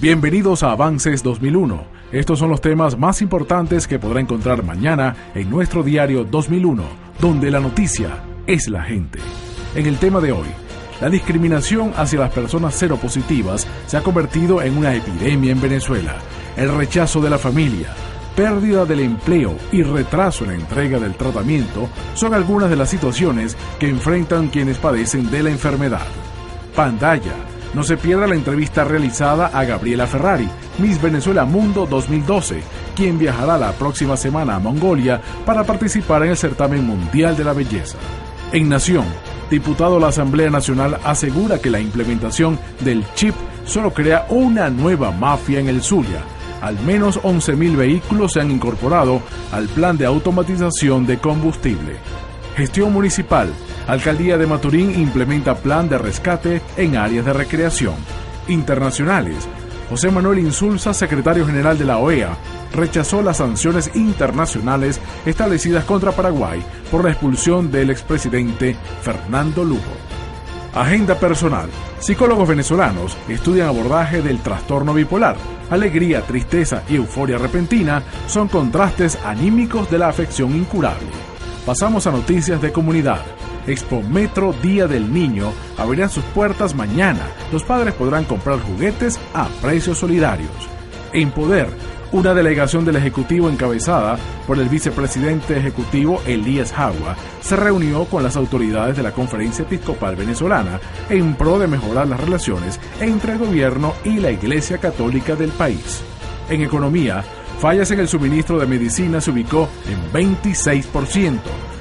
Bienvenidos a Avances 2001. Estos son los temas más importantes que podrá encontrar mañana en nuestro diario 2001, donde la noticia es la gente. En el tema de hoy, la discriminación hacia las personas seropositivas se ha convertido en una epidemia en Venezuela. El rechazo de la familia, pérdida del empleo y retraso en la entrega del tratamiento son algunas de las situaciones que enfrentan quienes padecen de la enfermedad. Pantalla no se pierda la entrevista realizada a Gabriela Ferrari, Miss Venezuela Mundo 2012, quien viajará la próxima semana a Mongolia para participar en el certamen mundial de la belleza. En Nación, diputado de la Asamblea Nacional asegura que la implementación del chip solo crea una nueva mafia en el Zulia. Al menos 11.000 vehículos se han incorporado al plan de automatización de combustible. Gestión municipal Alcaldía de Maturín implementa plan de rescate en áreas de recreación. Internacionales. José Manuel Insulza, secretario general de la OEA, rechazó las sanciones internacionales establecidas contra Paraguay por la expulsión del expresidente Fernando Lugo. Agenda personal. Psicólogos venezolanos estudian abordaje del trastorno bipolar. Alegría, tristeza y euforia repentina son contrastes anímicos de la afección incurable. Pasamos a noticias de comunidad. Expo Metro Día del Niño abrirá sus puertas mañana. Los padres podrán comprar juguetes a precios solidarios. En Poder, una delegación del Ejecutivo encabezada por el vicepresidente ejecutivo Elías Jagua se reunió con las autoridades de la Conferencia Episcopal Venezolana en pro de mejorar las relaciones entre el gobierno y la Iglesia Católica del país. En economía, fallas en el suministro de medicina se ubicó en 26%.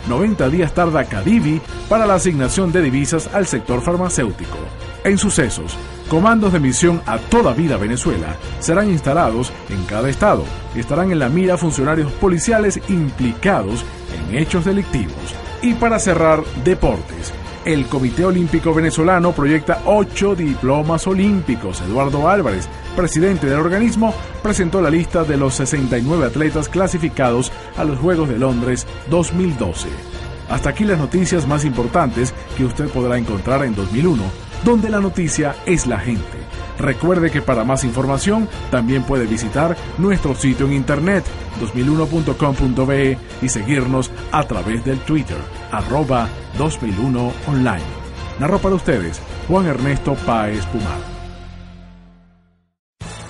90 días tarda Cadivi para la asignación de divisas al sector farmacéutico. En sucesos, comandos de misión a toda vida Venezuela serán instalados en cada estado. Estarán en la mira funcionarios policiales implicados en hechos delictivos. Y para cerrar, deportes. El Comité Olímpico Venezolano proyecta ocho diplomas olímpicos. Eduardo Álvarez, presidente del organismo, presentó la lista de los 69 atletas clasificados a los Juegos de Londres 2012. Hasta aquí las noticias más importantes que usted podrá encontrar en 2001, donde la noticia es la gente. Recuerde que para más información también puede visitar nuestro sitio en internet 2001.com.be y seguirnos a través del Twitter, arroba 2001 online. Narro para ustedes Juan Ernesto Páez Pumar.